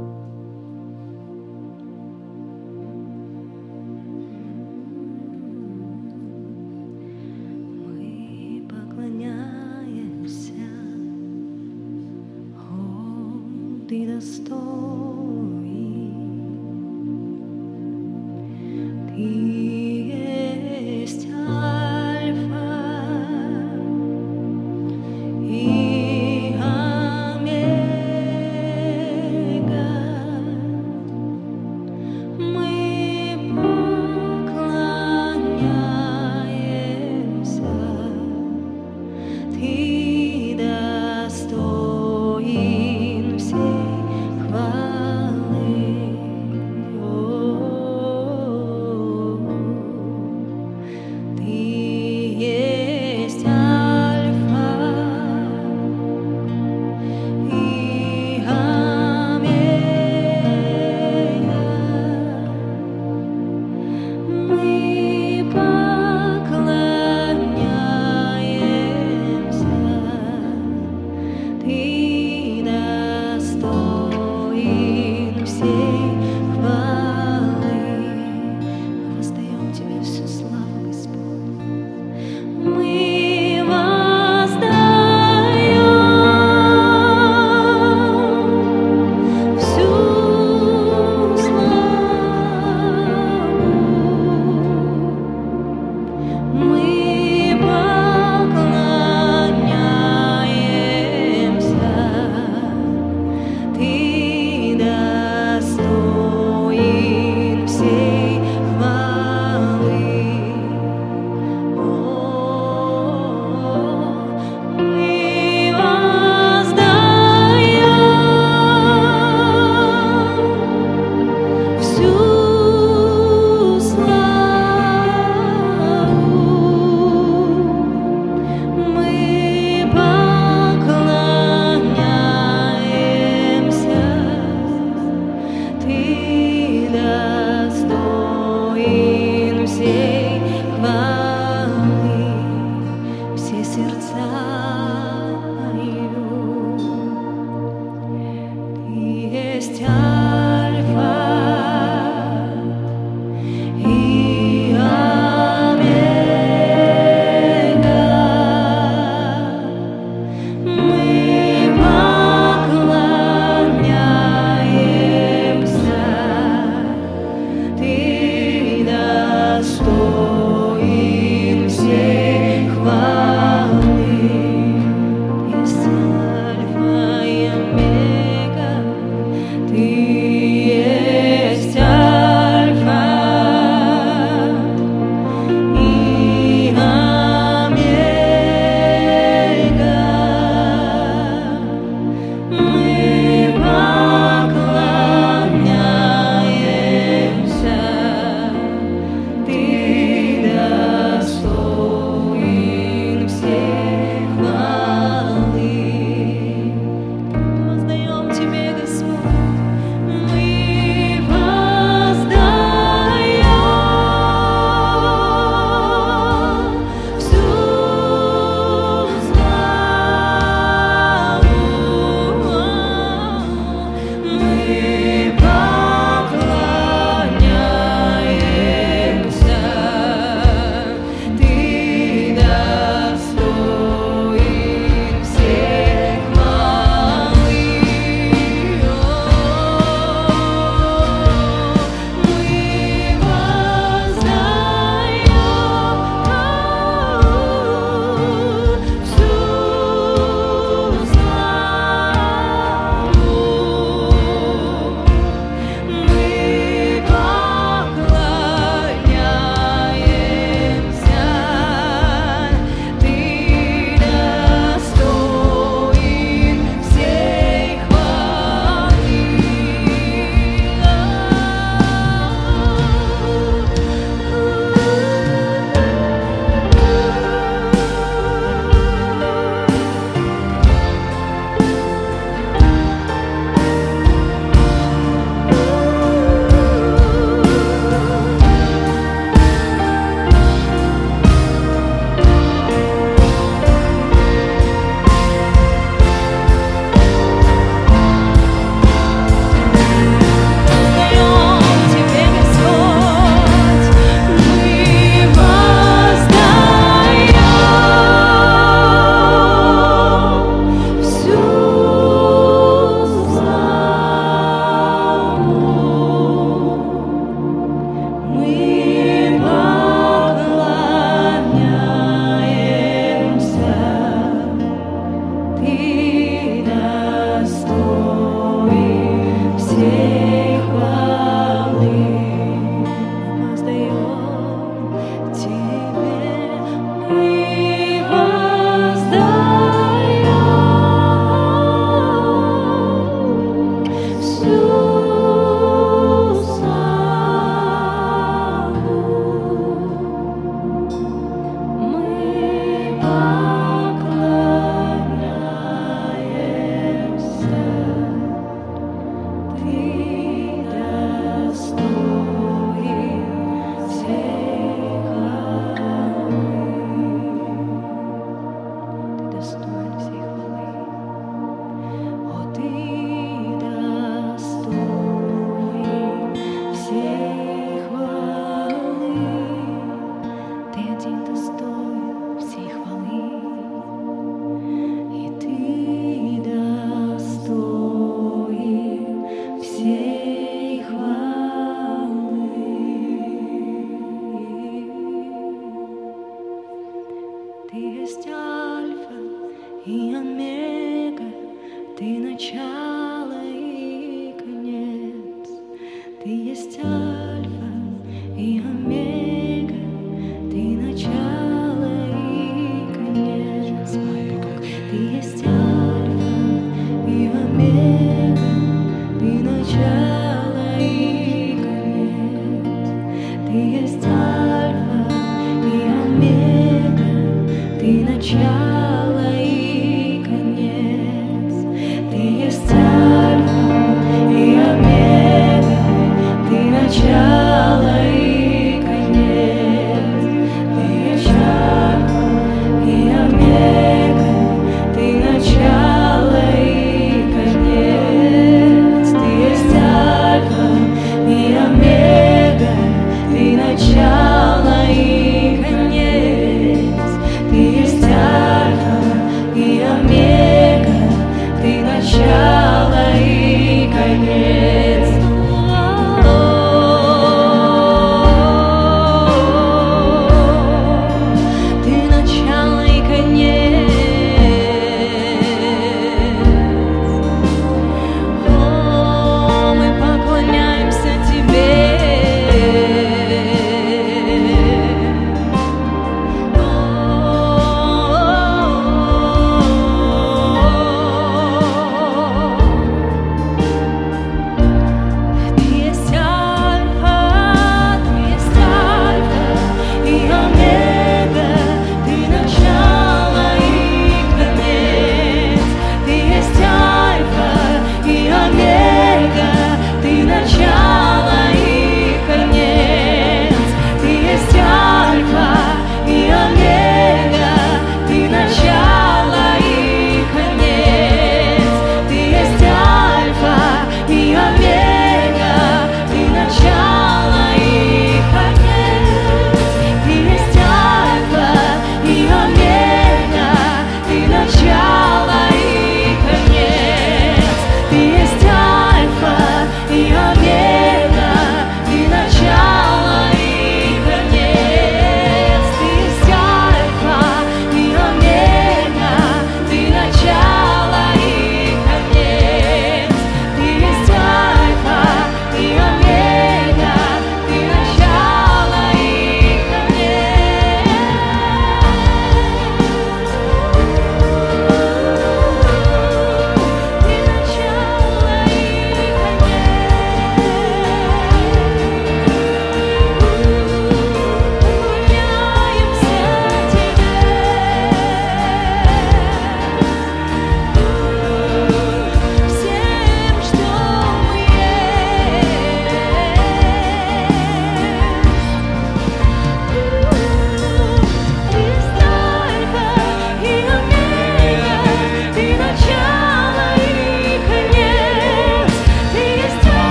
Мы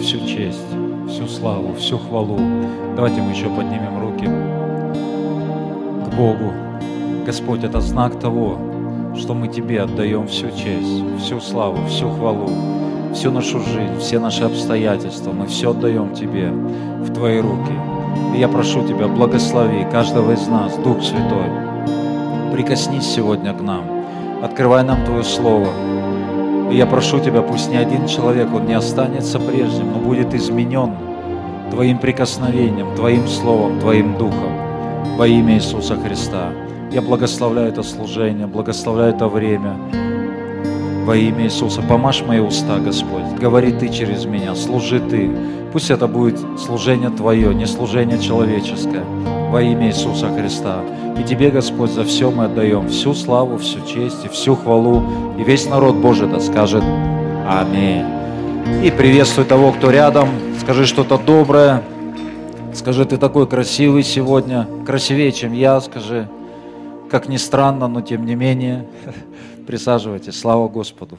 всю честь, всю славу, всю хвалу. Давайте мы еще поднимем руки к Богу. Господь, это знак того, что мы Тебе отдаем всю честь, всю славу, всю хвалу, всю нашу жизнь, все наши обстоятельства. Мы все отдаем Тебе в Твои руки. И я прошу Тебя, благослови каждого из нас, Дух Святой. Прикоснись сегодня к нам, открывай нам Твое Слово, и я прошу Тебя, пусть ни один человек, он не останется прежним, но будет изменен Твоим прикосновением, Твоим Словом, Твоим Духом во имя Иисуса Христа. Я благословляю это служение, благословляю это время во имя Иисуса. Помажь мои уста, Господь. Говори Ты через меня, служи Ты. Пусть это будет служение Твое, не служение человеческое во имя Иисуса Христа. И Тебе, Господь, за все мы отдаем всю славу, всю честь и всю хвалу. И весь народ Божий да скажет Аминь. И приветствуй того, кто рядом. Скажи что-то доброе. Скажи, ты такой красивый сегодня. Красивее, чем я, скажи. Как ни странно, но тем не менее. Присаживайтесь. Слава Господу.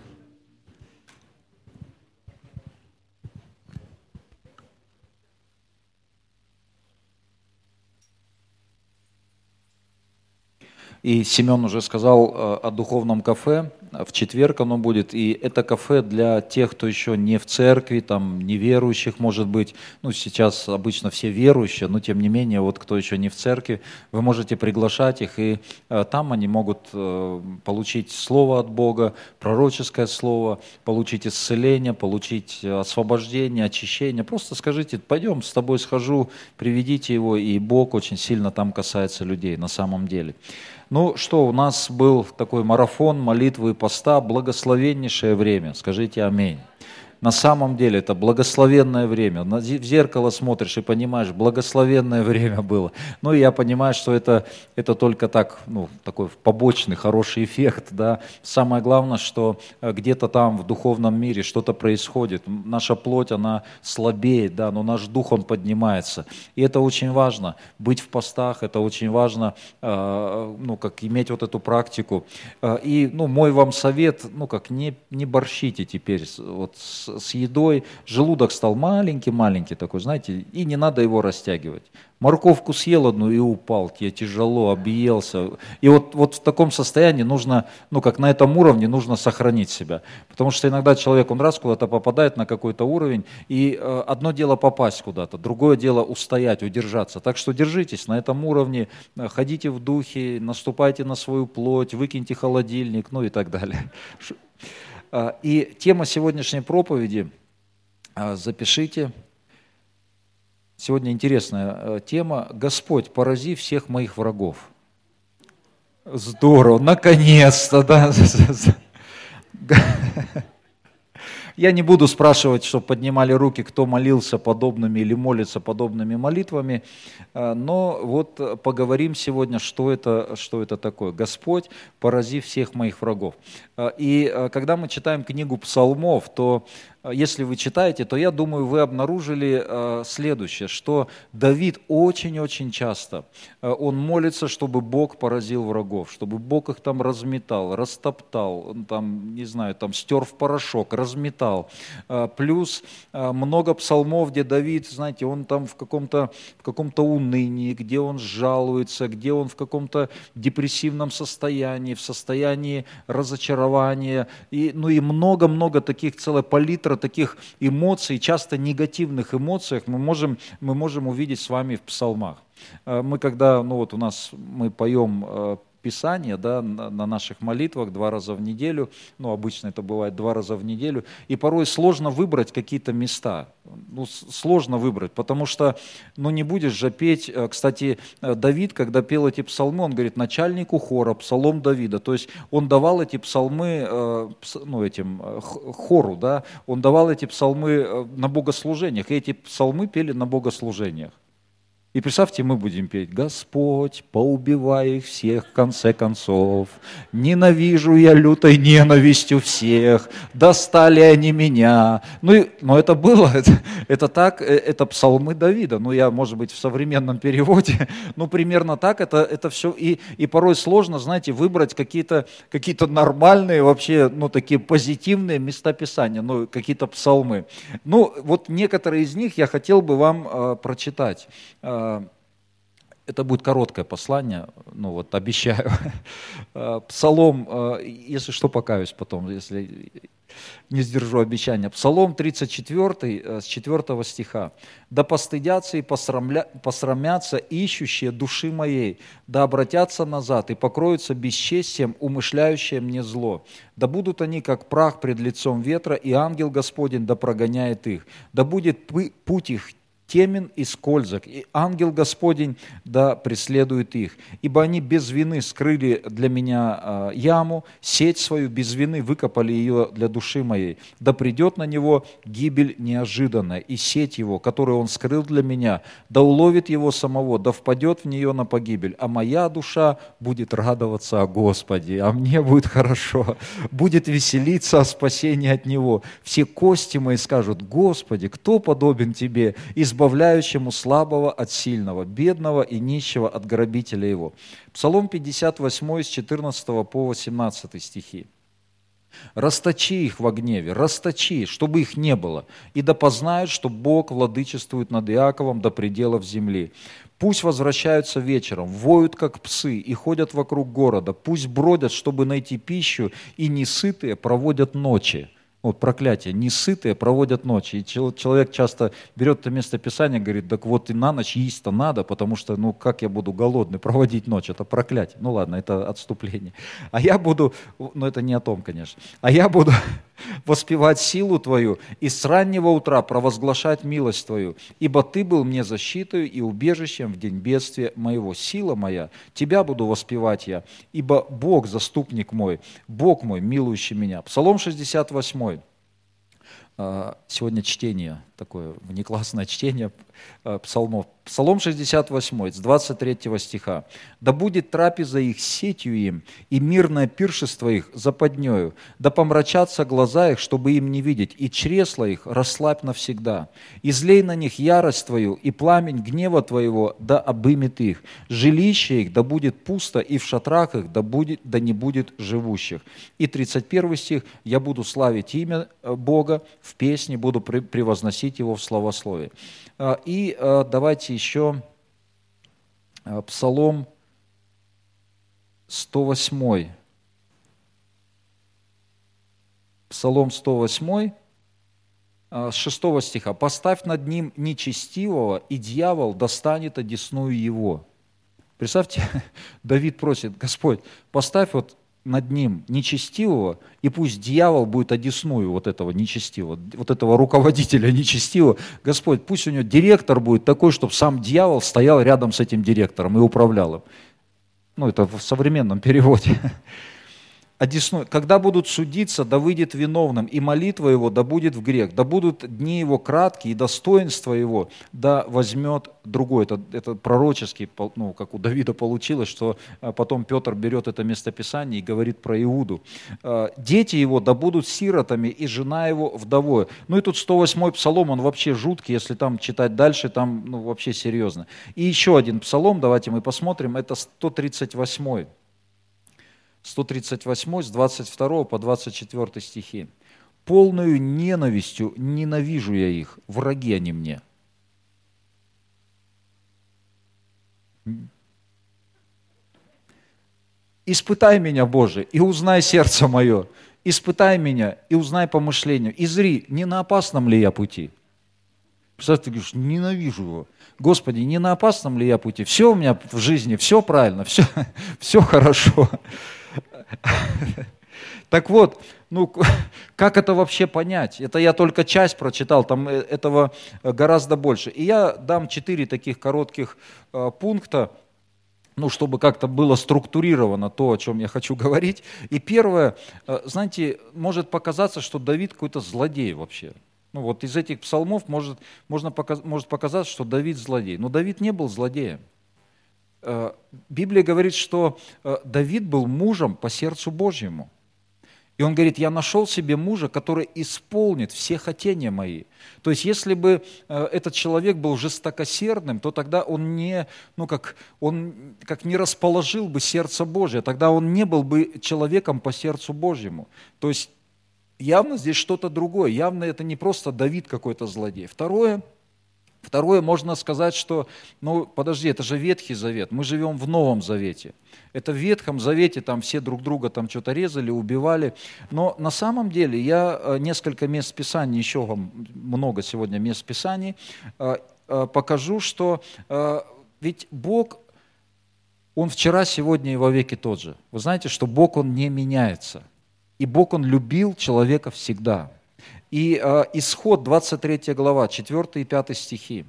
И Семен уже сказал э, о духовном кафе. В четверг оно будет. И это кафе для тех, кто еще не в церкви, там, неверующих, может быть. Ну, сейчас обычно все верующие, но тем не менее, вот кто еще не в церкви, вы можете приглашать их. И э, там они могут э, получить слово от Бога, пророческое слово, получить исцеление, получить освобождение, очищение. Просто скажите, пойдем, с тобой схожу, приведите его. И Бог очень сильно там касается людей на самом деле. Ну что, у нас был такой марафон молитвы и поста, благословеннейшее время. Скажите аминь. На самом деле это благословенное время. В зеркало смотришь и понимаешь, благословенное время было. Ну и я понимаю, что это, это только так, ну, такой побочный хороший эффект. Да. Самое главное, что э, где-то там в духовном мире что-то происходит. Наша плоть, она слабеет, да, но наш дух, он поднимается. И это очень важно. Быть в постах, это очень важно, э, ну, как иметь вот эту практику. Э, И, ну, мой вам совет, ну, как не, не борщите теперь вот с, с едой. Желудок стал маленький-маленький такой, знаете, и не надо его растягивать. Морковку съел одну и упал, тебе тяжело, объелся. И вот, вот в таком состоянии нужно, ну как на этом уровне нужно сохранить себя. Потому что иногда человек, он раз куда-то попадает на какой-то уровень, и э, одно дело попасть куда-то, другое дело устоять, удержаться. Так что держитесь на этом уровне, э, ходите в духе, наступайте на свою плоть, выкиньте холодильник, ну и так далее. А, И тема сегодняшней проповеди, а, запишите, сегодня интересная э, тема «Господь, порази всех моих врагов». Здорово, наконец-то, да. Я не буду спрашивать, чтобы поднимали руки, кто молился подобными или молится подобными молитвами, э, но вот поговорим сегодня, что это, что это такое. Господь, порази всех моих врагов. Э, И э, когда мы читаем книгу псалмов, то если вы читаете, то я думаю, вы обнаружили э, следующее, что Давид очень-очень часто, э, он молится, чтобы Бог поразил врагов, чтобы Бог их там разметал, растоптал, там, не знаю, там стер в порошок, разметал. Плюс много псалмов, где Давид, знаете, он там в каком-то в каком-то унынии, где он жалуется, где он в каком-то депрессивном состоянии, в состоянии разочарования, и, ну и много-много таких, целая палитра таких эмоций, часто негативных эмоций мы можем, мы можем увидеть с вами в псалмах. Э, мы когда, ну вот у нас, мы поем Писание да, на наших молитвах два раза в неделю, ну обычно это бывает два раза в неделю, и порой сложно выбрать какие-то места, ну сложно выбрать, потому что ну не будешь же петь, э, кстати, э, Давид, когда пел эти псалмы, он говорит начальнику хора, псалом Давида, то есть он давал эти псалмы, э, ну этим хору, да, он давал эти псалмы на богослужениях, и эти псалмы пели на богослужениях. И представьте, мы будем петь «Господь, поубивай их всех в конце концов, ненавижу я лютой ненавистью всех, достали они меня». Ну, и, но это было, это, это так, э, это псалмы Давида, ну я, может быть, в современном переводе, ну примерно так это, это все, и, и порой сложно, знаете, выбрать какие-то какие нормальные, вообще, ну такие позитивные места Писания, ну какие-то псалмы. Ну вот некоторые из них я хотел бы вам э, прочитать. Э, это будет короткое послание, ну вот обещаю. Э, Псалом, э, если что, покаюсь потом, если не сдержу обещания. Псалом 34, с 4 стиха. «Да постыдятся и посрамля... посрамятся ищущие души моей, да обратятся назад и покроются бесчестием, умышляющее мне зло. Да будут они, как прах пред лицом ветра, и ангел Господень да прогоняет их. Да будет путь их темен и скользок, и ангел Господень да преследует их. Ибо они без вины скрыли для меня а, яму, сеть свою без вины выкопали ее для души моей. Да придет на него гибель неожиданная, и сеть его, которую он скрыл для меня, да уловит его самого, да впадет в нее на погибель. А моя душа будет радоваться о Господе, а мне будет хорошо, будет веселиться о спасении от него. Все кости мои скажут, Господи, кто подобен Тебе, избавь избавляющему слабого от сильного, бедного и нищего от грабителя его. Псалом 58 с 14 по 18 стихи. Расточи их во гневе, расточи, чтобы их не было, и да познают, что Бог владычествует над Иаковом до пределов земли. Пусть возвращаются вечером, воют, как псы, и ходят вокруг города. Пусть бродят, чтобы найти пищу, и несытые проводят ночи вот проклятие, несытые проводят ночи. И человек часто берет это место Писания и говорит, так вот и на ночь есть-то надо, потому что, ну как я буду голодный проводить ночь, это проклятие. Ну ладно, это отступление. А я буду, ну это не о том, конечно, а я буду воспевать силу Твою и с раннего утра провозглашать милость Твою, ибо Ты был мне защитой и убежищем в день бедствия моего. Сила моя, Тебя буду воспевать я, ибо Бог заступник мой, Бог мой, милующий меня. Псалом 68. А, сегодня чтение, такое внеклассное чтение а, псалмов. Псалом 68, с 23 стиха. «Да будет трапеза их сетью им, и мирное пиршество их западнею. Да помрачатся глаза их, чтобы им не видеть, и чресла их расслабь навсегда. Излей на них ярость Твою, и пламень гнева Твоего да обымет их. Жилище их да будет пусто, и в шатрах их да, будет, да не будет живущих». И 31 стих. «Я буду славить имя э, Бога в песне, буду превозносить Его в словословии». А, и а, давайте еще а, Псалом 108. Псалом 108, с 6 стиха. «Поставь над ним нечестивого, и дьявол достанет одесную его». Представьте, Давид просит, Господь, поставь вот над ним нечестивого, и пусть дьявол будет одесную вот этого нечестивого, вот этого руководителя нечестивого. Господь, пусть у него директор будет такой, чтобы сам дьявол стоял рядом с этим директором и управлял им. Ну, это в современном переводе. одесную. Когда будут судиться, да выйдет виновным, и молитва его да будет в грех, да будут дни его краткие, и достоинство его да возьмет другой. Это, это пророческий, ну, как у Давида получилось, что а, потом Петр берет это местописание и говорит про Иуду. А, Дети его да будут сиротами, и жена его вдовой. Ну и тут 108-й псалом, он вообще жуткий, если там читать дальше, там ну, вообще серьезно. И еще один псалом, давайте мы посмотрим, это 138-й. 138 с 22 по 24 стихи. «Полную ненавистью ненавижу я их, враги они мне». «Испытай меня, Боже, и узнай сердце мое, испытай меня и узнай помышление, и зри, не на опасном ли я пути». Представляешь, ты говоришь, ненавижу его. Господи, не на опасном ли я пути? Все у меня в жизни, все правильно, все, все хорошо. Так вот, ну, как это вообще понять? Это я только часть прочитал, там э, этого э, гораздо больше. И я дам четыре таких коротких э, пункта, ну, чтобы как-то было структурировано то, о чем я хочу говорить. И первое, знаете, может показаться, что Давид какой-то злодей вообще. Ну, вот из этих псалмов может, можно может показаться, что Давид злодей. Но Давид не был злодеем. Э, Библия говорит, что э, Давид был мужем по сердцу Божьему. И он говорит, я нашел себе мужа, который исполнит все хотения мои. То есть, если бы э, этот человек был жестокосердным, то тогда он не, ну как, он как не расположил бы сердце Божье, тогда он не был бы человеком по сердцу Божьему. То есть, явно здесь что-то другое, явно это не просто Давид какой-то злодей. Второе – Второе, можно сказать, что, ну, подожди, это же Ветхий Завет, мы живем в Новом Завете. Это в Ветхом Завете там все друг друга там что-то резали, убивали. Но на самом деле я э, несколько мест Писаний, еще вам много сегодня мест Писаний, э, э, покажу, что ведь Бог, Он вчера, сегодня и во веки тот же. Вы знаете, что Бог, Он не меняется. И Бог, Он любил человека всегда. И э, исход 23 глава, 4 и 5 стихи.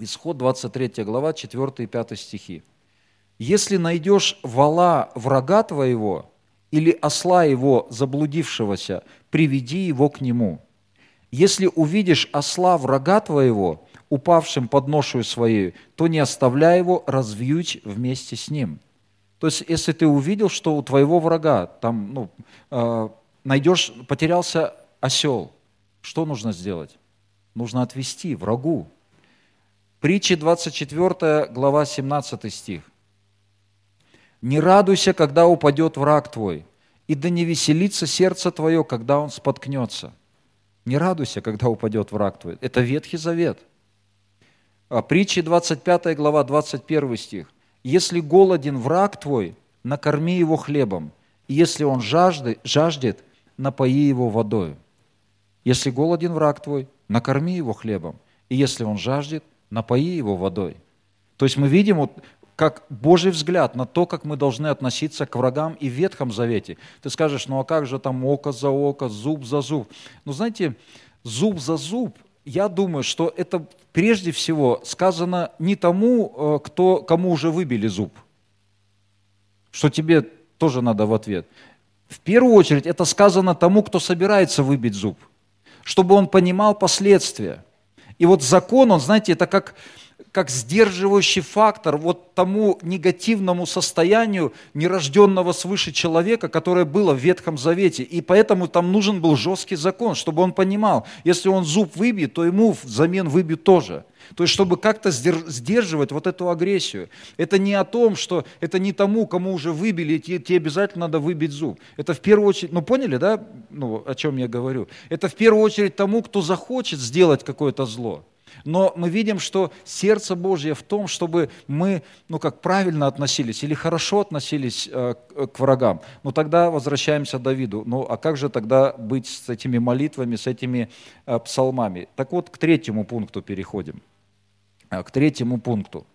Исход 23 глава, 4 и 5 стихи. «Если найдешь вала врага твоего или осла его заблудившегося, приведи его к нему. Если увидишь осла врага твоего, упавшим под ношу своей, то не оставляй его, развьють вместе с ним». То есть, если ты увидел, что у твоего врага там, ну, э, найдешь, потерялся осел. Что нужно сделать? Нужно отвести врагу. Притчи 24 глава 17 стих. «Не радуйся, когда упадет враг твой, и да не веселится сердце твое, когда он споткнется». Не радуйся, когда упадет враг твой. Это Ветхий Завет. А притчи 25 глава 21 стих. «Если голоден враг твой, накорми его хлебом, и если он жаждет, жаждет напои его водой». Если голоден враг твой, накорми его хлебом. И если он жаждет, напои его водой. То есть мы видим вот как Божий взгляд на то, как мы должны относиться к врагам и в Ветхом Завете. Ты скажешь, ну а как же там око за око, зуб за зуб? Ну знаете, зуб за зуб, я думаю, что это прежде всего сказано не тому, э, кто, кому уже выбили зуб, что тебе тоже надо в ответ. В первую очередь это сказано тому, кто собирается выбить зуб – чтобы он понимал последствия. И вот закон, он, знаете, это как, как сдерживающий фактор вот тому негативному состоянию нерожденного свыше человека, которое было в Ветхом Завете. И поэтому там нужен был жесткий закон, чтобы он понимал, если он зуб выбьет, то ему взамен выбьют тоже – то есть, чтобы как-то сдерживать вот эту агрессию. Это не о том, что это не тому, кому уже выбили, тебе, обязательно надо выбить зуб. Это в первую очередь, ну поняли, да, ну, о чем я говорю? Это в первую очередь тому, кто захочет сделать какое-то зло. Но мы видим, что сердце Божье в том, чтобы мы, ну как правильно относились или хорошо относились э, к врагам. Ну тогда возвращаемся к Давиду. Ну а как же тогда быть с этими молитвами, с этими э, псалмами? Так вот, к третьему пункту переходим. А, к третьему пункту.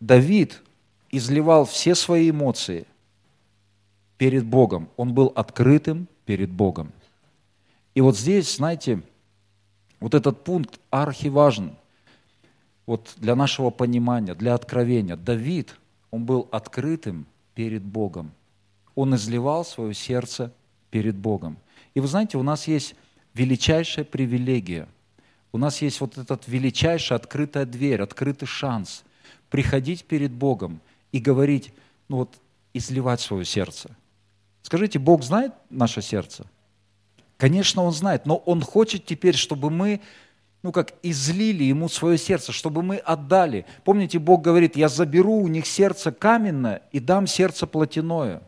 Давид изливал все свои эмоции перед Богом. Он был открытым перед Богом. И вот здесь, знаете, вот этот пункт архиважен вот для нашего понимания, для откровения. Давид, он был открытым перед Богом. Он изливал свое сердце перед Богом. И вы знаете, у нас есть величайшая привилегия. У нас есть вот этот величайшая открытая дверь, открытый шанс приходить перед Богом и говорить, ну вот, изливать свое сердце. Скажите, Бог знает наше сердце? Конечно, Он знает, но Он хочет теперь, чтобы мы, ну как, излили Ему свое сердце, чтобы мы отдали. Помните, Бог говорит, я заберу у них сердце каменное и дам сердце плотяное.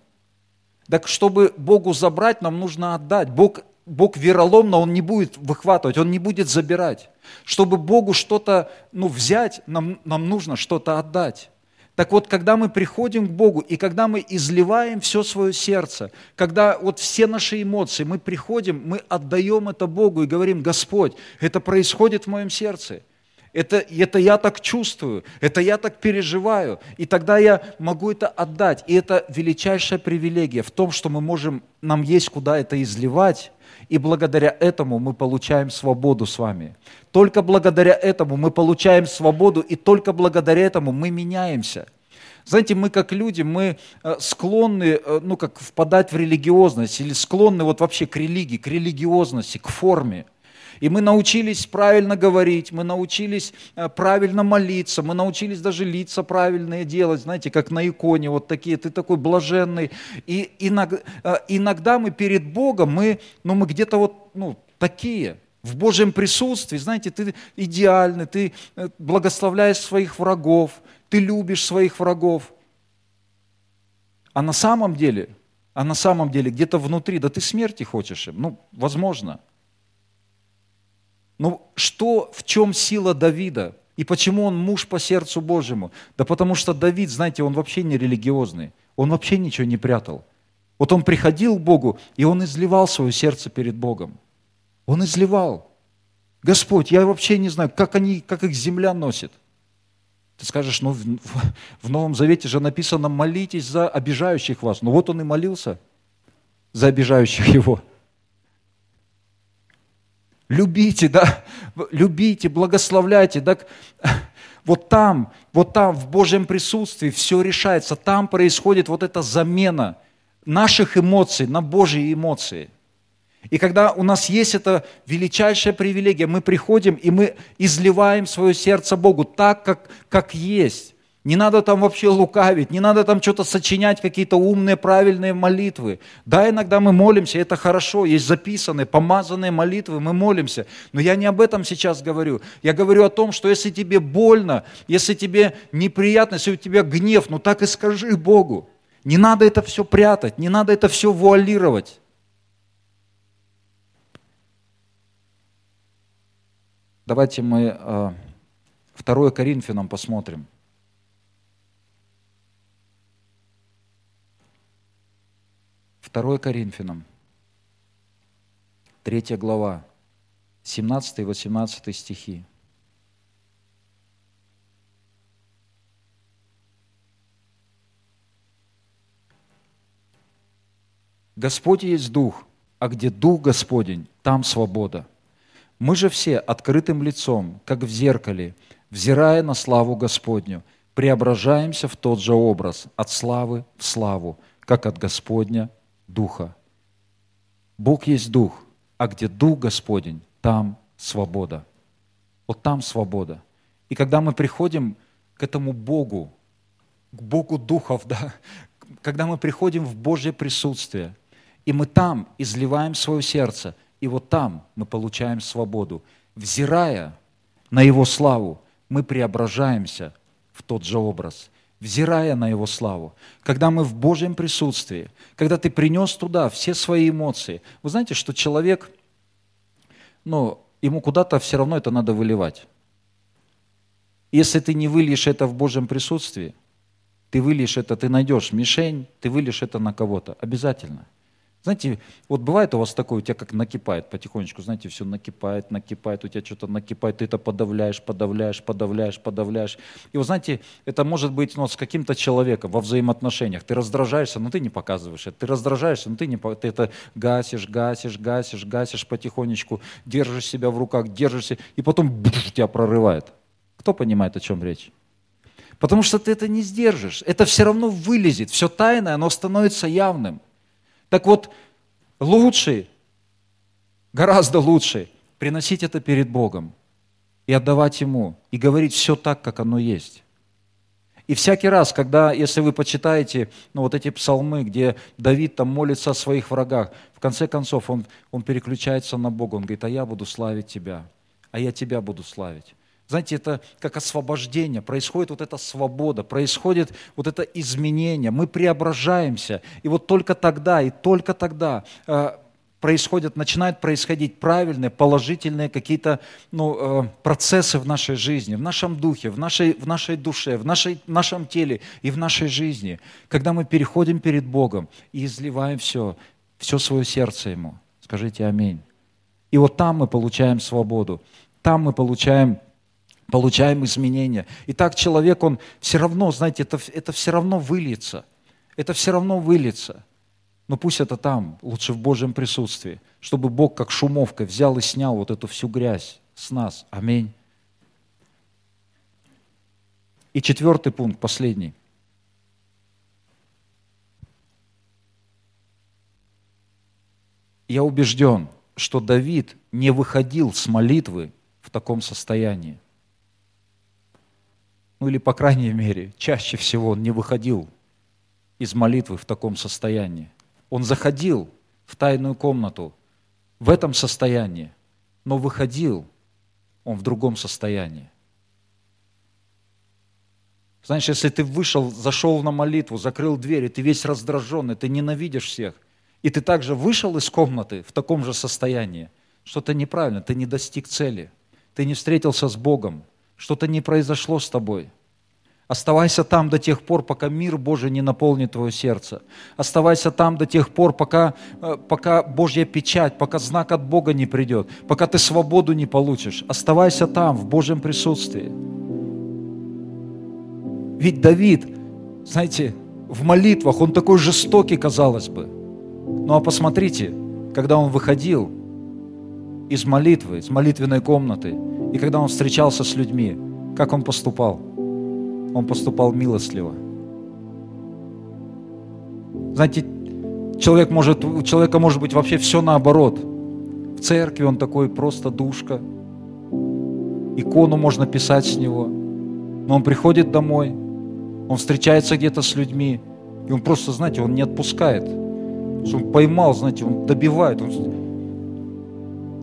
Так чтобы Богу забрать, нам нужно отдать. Бог Бог вероломно, Он не будет выхватывать, Он не будет забирать. Чтобы Богу что-то ну, взять, нам, нам нужно что-то отдать. Так вот, когда мы приходим к Богу, и когда мы изливаем все свое сердце, когда вот все наши эмоции, мы приходим, мы отдаем это Богу и говорим, Господь, это происходит в моем сердце – это, это я так чувствую, это я так переживаю. И тогда я могу это отдать. И это величайшая привилегия в том, что мы можем, нам есть куда это изливать, и благодаря этому мы получаем свободу с вами. Только благодаря этому мы получаем свободу, и только благодаря этому мы меняемся. Знаете, мы как люди, мы э, склонны, э, ну, как впадать в религиозность, или склонны вот вообще к религии, к религиозности, к форме. И мы научились правильно говорить, мы научились э, правильно молиться, мы научились даже лица правильные делать, знаете, как на иконе, вот такие, ты такой блаженный. И иногда, э, иногда мы перед Богом, мы, ну, мы где-то вот ну, такие, в Божьем присутствии, знаете, ты идеальный, ты э, благословляешь своих врагов, ты любишь своих врагов. А на самом деле, а на самом деле где-то внутри, да ты смерти хочешь им, ну, возможно – ну что, в чем сила Давида? И почему он муж по сердцу Божьему? Да потому что Давид, знаете, он вообще не религиозный. Он вообще ничего не прятал. Вот он приходил к Богу, и он изливал свое сердце перед Богом. Он изливал. Господь, я вообще не знаю, как, они, как их земля носит. Ты скажешь, ну в, в Новом Завете же написано, молитесь за обижающих вас. Ну вот он и молился за обижающих его. Любите, да, любите, благословляйте. Так, вот там, вот там, в Божьем присутствии все решается. Там происходит вот эта замена наших эмоций на Божьи эмоции. И когда у нас есть эта величайшая привилегия, мы приходим и мы изливаем свое сердце Богу так, как, как есть. Не надо там вообще лукавить, не надо там что-то сочинять, какие-то умные, правильные молитвы. Да, иногда мы молимся, это хорошо, есть записанные, помазанные молитвы, мы молимся. Но я не об этом сейчас говорю. Я говорю о том, что если тебе больно, если тебе неприятно, если у тебя гнев, ну так и скажи Богу. Не надо это все прятать, не надо это все вуалировать. Давайте мы 2 э, Коринфянам посмотрим. 2 Коринфянам, 3 глава, 17 и 18 стихи. Господь есть Дух, а где Дух Господень, там свобода. Мы же все открытым лицом, как в зеркале, взирая на славу Господню, преображаемся в тот же образ, от славы в славу, как от Господня Духа. Бог есть Дух, а где Дух Господень, там свобода. Вот там свобода. И когда мы приходим к этому Богу, к Богу Духов, да, когда мы приходим в Божье присутствие, и мы там изливаем свое сердце, и вот там мы получаем свободу. Взирая на Его славу, мы преображаемся в тот же образ взирая на Его славу, когда мы в Божьем присутствии, когда ты принес туда все свои эмоции. Вы знаете, что человек, ну, ему куда-то все равно это надо выливать. Если ты не выльешь это в Божьем присутствии, ты выльешь это, ты найдешь мишень, ты выльешь это на кого-то. Обязательно. Знаете, вот бывает у вас такое, у тебя как накипает потихонечку, знаете, все накипает, накипает, у тебя что-то накипает, ты это подавляешь, подавляешь, подавляешь, подавляешь. И вы знаете, это может быть ну, с каким-то человеком во взаимоотношениях. Ты раздражаешься, но ты не показываешь это. Ты раздражаешься, но ты, не, ты это гасишь, гасишь, гасишь, гасишь потихонечку, держишь себя в руках, держишься, и потом бф, тебя прорывает. Кто понимает, о чем речь? Потому что ты это не сдержишь. Это все равно вылезет. Все тайное, оно становится явным. Так вот, лучше, гораздо лучше приносить это перед Богом и отдавать Ему, и говорить все так, как оно есть. И всякий раз, когда, если вы почитаете ну, вот эти псалмы, где Давид там молится о своих врагах, в конце концов он, он переключается на Бога, он говорит, а я буду славить Тебя, а я Тебя буду славить. Знаете, это как освобождение, происходит вот эта свобода, происходит вот это изменение, мы преображаемся. И вот только тогда, и только тогда э, происходят, начинают происходить правильные, положительные какие-то ну, э, процессы в нашей жизни, в нашем духе, в нашей, в нашей душе, в, нашей, в нашем теле и в нашей жизни. Когда мы переходим перед Богом и изливаем все, все свое сердце Ему. Скажите аминь. И вот там мы получаем свободу, там мы получаем получаем изменения. И так человек, он все равно, знаете, это, это все равно выльется. Это все равно выльется. Но пусть это там, лучше в Божьем присутствии, чтобы Бог как шумовкой взял и снял вот эту всю грязь с нас. Аминь. И четвертый пункт, последний. Я убежден, что Давид не выходил с молитвы в таком состоянии ну или, по крайней мере, чаще всего он не выходил из молитвы в таком состоянии. Он заходил в тайную комнату в этом состоянии, но выходил он в другом состоянии. Знаешь, если ты вышел, зашел на молитву, закрыл дверь, и ты весь раздраженный, ты ненавидишь всех, и ты также вышел из комнаты в таком же состоянии, что-то неправильно, ты не достиг цели, ты не встретился с Богом, что-то не произошло с тобой. Оставайся там до тех пор, пока мир Божий не наполнит твое сердце. Оставайся там до тех пор, пока, э, пока Божья печать, пока знак от Бога не придет, пока ты свободу не получишь. Оставайся там, в Божьем присутствии. Ведь Давид, знаете, в молитвах, он такой жестокий, казалось бы. Ну а посмотрите, когда он выходил из молитвы, из молитвенной комнаты, и когда он встречался с людьми, как он поступал? Он поступал милостливо. Знаете, человек может, у человека может быть вообще все наоборот. В церкви он такой просто душка. Икону можно писать с него. Но он приходит домой, он встречается где-то с людьми, и он просто, знаете, он не отпускает. Он поймал, знаете, он добивает. Он...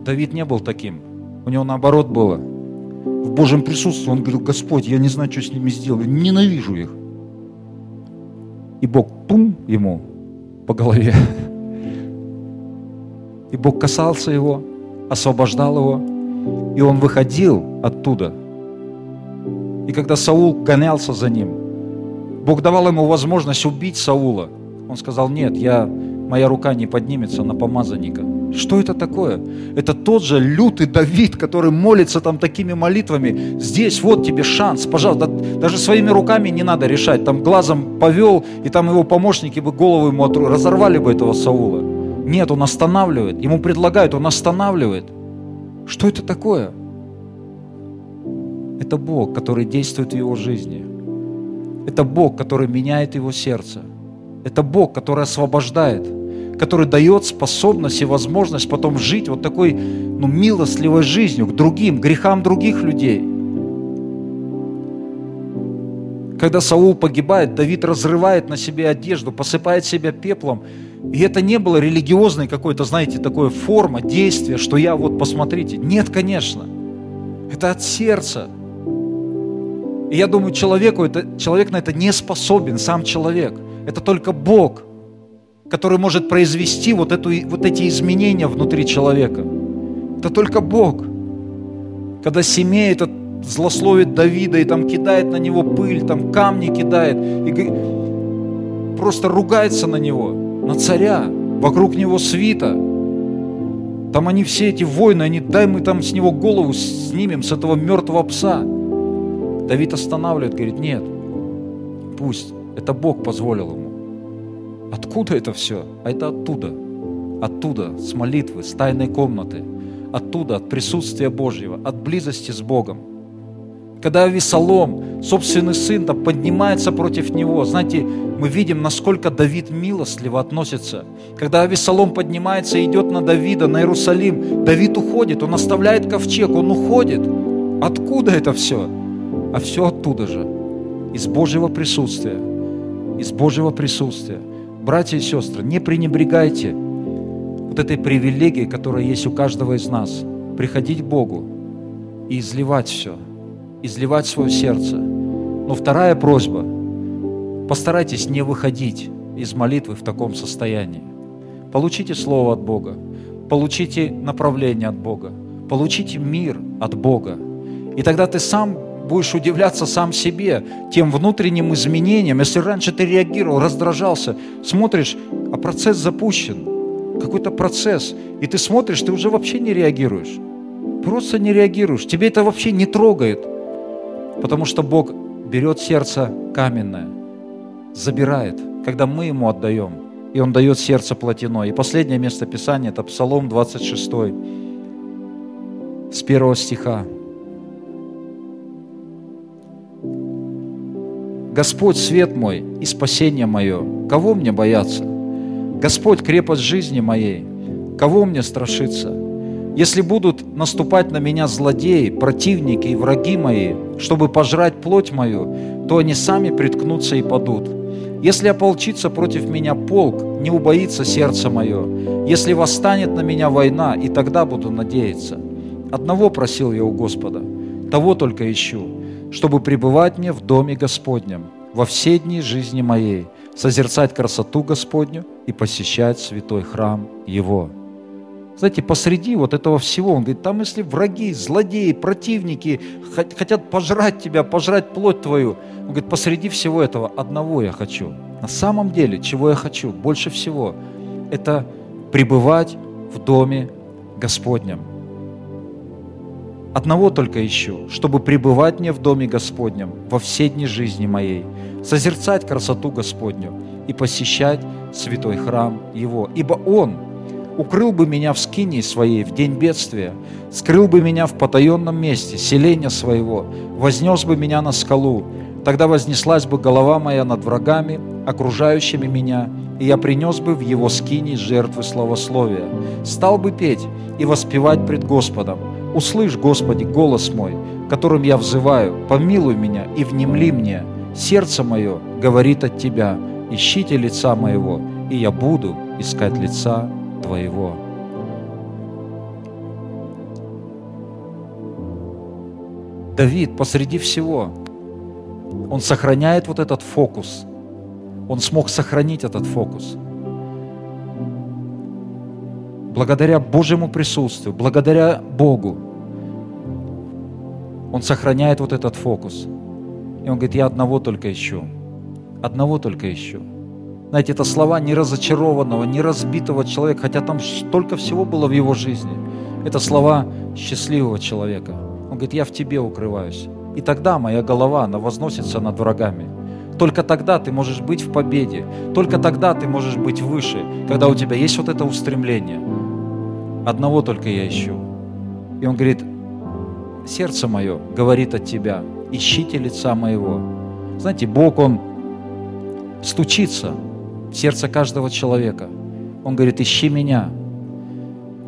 Давид не был таким. У него наоборот было. В Божьем присутствии он говорил, Господь, я не знаю, что с ними сделаю, ненавижу их. И Бог пум ему по голове. И Бог касался его, освобождал его, и он выходил оттуда. И когда Саул гонялся за ним, Бог давал ему возможность убить Саула. Он сказал, нет, я, моя рука не поднимется на помазанника. Что это такое? Это тот же лютый Давид, который молится там такими молитвами. Здесь вот тебе шанс, пожалуйста. Даже своими руками не надо решать. Там глазом повел, и там его помощники бы голову ему отру... разорвали бы этого Саула. Нет, он останавливает. Ему предлагают, он останавливает. Что это такое? Это Бог, который действует в его жизни. Это Бог, который меняет его сердце. Это Бог, который освобождает который дает способность и возможность потом жить вот такой ну, милостливой жизнью к другим, грехам других людей. Когда Саул погибает, Давид разрывает на себе одежду, посыпает себя пеплом. И это не было религиозной какой-то, знаете, такой форма, действия, что я вот, посмотрите. Нет, конечно. Это от сердца. И я думаю, человеку это, человек на это не способен, сам человек. Это только Бог – который может произвести вот, эту, вот эти изменения внутри человека. Это только Бог. Когда семей этот злословит Давида и там кидает на него пыль, там камни кидает, и просто ругается на него, на царя, вокруг него свита. Там они все эти войны, они, дай мы там с него голову снимем, с этого мертвого пса. Давид останавливает, говорит, нет, пусть, это Бог позволил ему. Откуда это все? А это оттуда. Оттуда, с молитвы, с тайной комнаты. Оттуда, от присутствия Божьего, от близости с Богом. Когда Весолом собственный сын там поднимается против него. Знаете, мы видим, насколько Давид милостливо относится. Когда Авесолом поднимается и идет на Давида, на Иерусалим, Давид уходит, он оставляет ковчег, он уходит. Откуда это все? А все оттуда же, из Божьего присутствия, из Божьего присутствия. Братья и сестры, не пренебрегайте вот этой привилегией, которая есть у каждого из нас, приходить к Богу и изливать все, изливать свое сердце. Но вторая просьба, постарайтесь не выходить из молитвы в таком состоянии. Получите Слово от Бога, получите направление от Бога, получите мир от Бога. И тогда ты сам будешь удивляться сам себе, тем внутренним изменениям. Если раньше ты реагировал, раздражался, смотришь, а процесс запущен, какой-то процесс, и ты смотришь, ты уже вообще не реагируешь. Просто не реагируешь. Тебе это вообще не трогает. Потому что Бог берет сердце каменное, забирает, когда мы Ему отдаем. И Он дает сердце плотяное. И последнее место Писания – это Псалом 26, с первого стиха. Господь свет мой и спасение мое, кого мне бояться? Господь крепость жизни моей, кого мне страшиться? Если будут наступать на меня злодеи, противники и враги мои, чтобы пожрать плоть мою, то они сами приткнутся и падут. Если ополчится против меня полк, не убоится сердце мое. Если восстанет на меня война, и тогда буду надеяться. Одного просил я у Господа, того только ищу, чтобы пребывать мне в доме Господнем во все дни жизни моей, созерцать красоту Господню и посещать святой храм Его. Знаете, посреди вот этого всего, он говорит, там если враги, злодеи, противники хотят пожрать тебя, пожрать плоть твою, он говорит, посреди всего этого одного я хочу. На самом деле, чего я хочу больше всего, это пребывать в доме Господнем. Одного только ищу, чтобы пребывать мне в доме Господнем во все дни жизни моей, созерцать красоту Господню и посещать святой храм Его. Ибо Он укрыл бы меня в скинии своей в день бедствия, скрыл бы меня в потаенном месте, селения своего, вознес бы меня на скалу, тогда вознеслась бы голова моя над врагами, окружающими меня, и я принес бы в его скинии жертвы славословия, стал бы петь и воспевать пред Господом, Услышь, Господи, голос мой, которым я взываю, помилуй меня и внемли мне. Сердце мое говорит от Тебя, ищите лица моего, и я буду искать лица Твоего. Давид посреди всего, он сохраняет вот этот фокус. Он смог сохранить этот фокус благодаря Божьему присутствию, благодаря Богу, он сохраняет вот этот фокус. И он говорит, я одного только ищу. Одного только ищу. Знаете, это слова не разочарованного, не разбитого человека, хотя там столько всего было в его жизни. Это слова счастливого человека. Он говорит, я в тебе укрываюсь. И тогда моя голова, она возносится над врагами. Только тогда ты можешь быть в победе. Только тогда ты можешь быть выше, когда у тебя есть вот это устремление. Одного только я ищу. И он говорит, сердце мое говорит от тебя, ищите лица моего. Знаете, Бог, Он стучится в сердце каждого человека. Он говорит, ищи меня.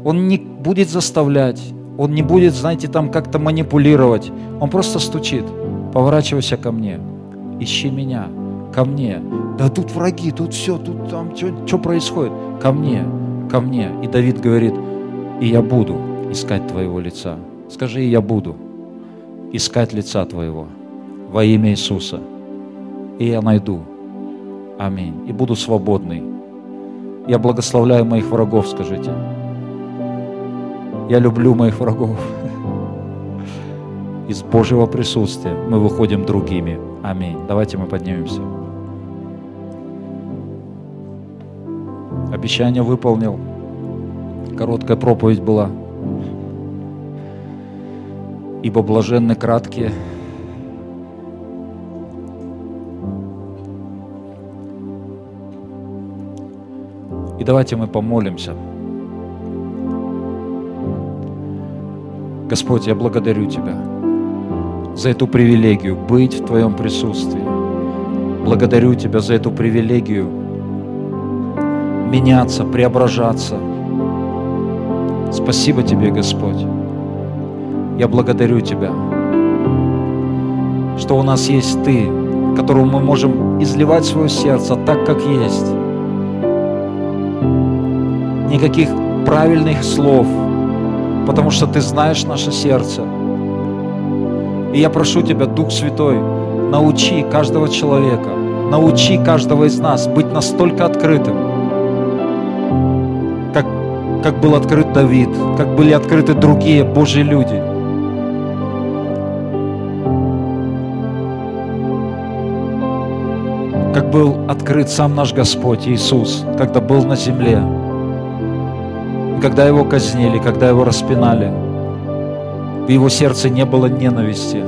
Он не будет заставлять, он не будет, знаете, там как-то манипулировать. Он просто стучит. Поворачивайся ко мне. Ищи меня. Ко мне. Да тут враги, тут все, тут там что происходит? Ко мне, ко мне. И Давид говорит, и я буду искать Твоего лица. Скажи, и я буду искать лица Твоего во имя Иисуса. И я найду. Аминь. И буду свободный. Я благословляю моих врагов, скажите. Я люблю моих врагов. Из Божьего присутствия мы выходим другими. Аминь. Давайте мы поднимемся. Обещание выполнил. Короткая проповедь была. Ибо блаженны краткие. И давайте мы помолимся. Господь, я благодарю Тебя за эту привилегию быть в Твоем присутствии. Благодарю Тебя за эту привилегию меняться, преображаться. Спасибо Тебе, Господь. Я благодарю Тебя, что у нас есть Ты, которому мы можем изливать свое сердце так, как есть. Никаких правильных слов, потому что Ты знаешь наше сердце. И я прошу Тебя, Дух Святой, научи каждого человека, научи каждого из нас быть настолько открытым, как был открыт Давид, как были открыты другие Божьи люди. Как был открыт сам наш Господь Иисус, когда был на земле. Когда его казнили, когда его распинали, в его сердце не было ненависти.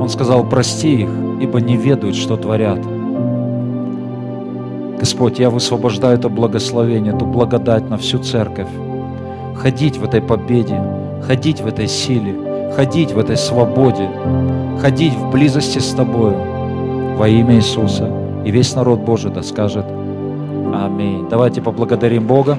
Он сказал, прости их, ибо не ведают, что творят. Господь, я высвобождаю это благословение, эту благодать на всю церковь. Ходить в этой победе, ходить в этой силе, ходить в этой свободе, ходить в близости с Тобою во имя Иисуса. И весь народ Божий да скажет Аминь. Давайте поблагодарим Бога.